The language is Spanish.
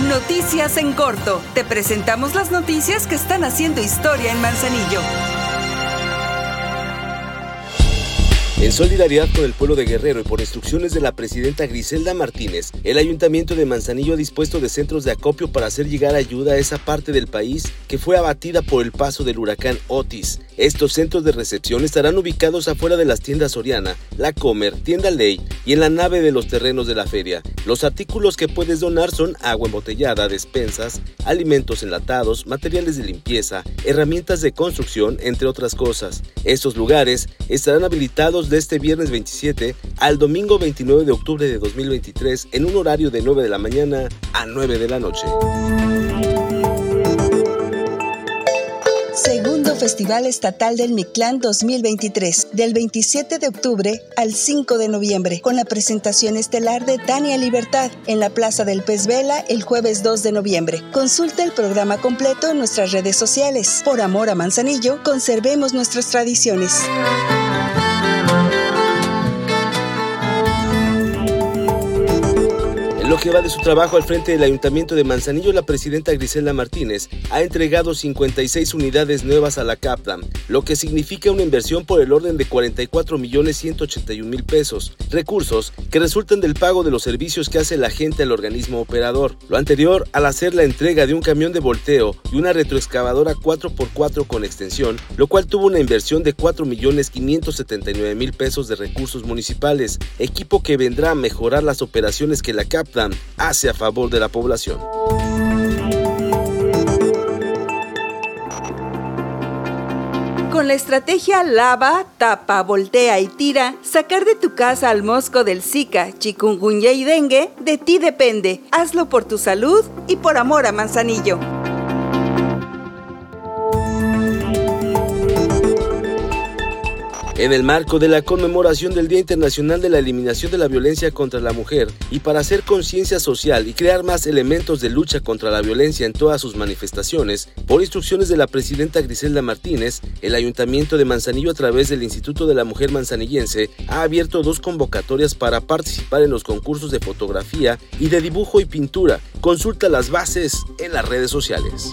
Noticias en corto. Te presentamos las noticias que están haciendo historia en Manzanillo. En solidaridad con el pueblo de Guerrero y por instrucciones de la presidenta Griselda Martínez, el ayuntamiento de Manzanillo ha dispuesto de centros de acopio para hacer llegar ayuda a esa parte del país que fue abatida por el paso del huracán Otis. Estos centros de recepción estarán ubicados afuera de las tiendas Soriana, La Comer, Tienda Ley y en la nave de los terrenos de la feria. Los artículos que puedes donar son agua embotellada, despensas, alimentos enlatados, materiales de limpieza, herramientas de construcción, entre otras cosas. Estos lugares estarán habilitados de este viernes 27 al domingo 29 de octubre de 2023 en un horario de 9 de la mañana a 9 de la noche. Festival Estatal del Mictlán 2023, del 27 de octubre al 5 de noviembre, con la presentación estelar de Tania Libertad en la Plaza del Pez Vela el jueves 2 de noviembre. Consulta el programa completo en nuestras redes sociales. Por amor a Manzanillo, conservemos nuestras tradiciones. Va de su trabajo al frente del Ayuntamiento de Manzanillo, la presidenta Griselda Martínez ha entregado 56 unidades nuevas a la CAPTAM, lo que significa una inversión por el orden de 44 millones 181 mil pesos, recursos que resultan del pago de los servicios que hace la gente al organismo operador. Lo anterior al hacer la entrega de un camión de volteo y una retroexcavadora 4x4 con extensión, lo cual tuvo una inversión de 4 millones 579 mil pesos de recursos municipales, equipo que vendrá a mejorar las operaciones que la CAPTAM hace a favor de la población. Con la estrategia lava, tapa, voltea y tira, sacar de tu casa al mosco del Zika, chikungunya y dengue, de ti depende. Hazlo por tu salud y por amor a Manzanillo. En el marco de la conmemoración del Día Internacional de la Eliminación de la Violencia contra la Mujer y para hacer conciencia social y crear más elementos de lucha contra la violencia en todas sus manifestaciones, por instrucciones de la presidenta Griselda Martínez, el Ayuntamiento de Manzanillo a través del Instituto de la Mujer Manzanillense ha abierto dos convocatorias para participar en los concursos de fotografía y de dibujo y pintura. Consulta las bases en las redes sociales.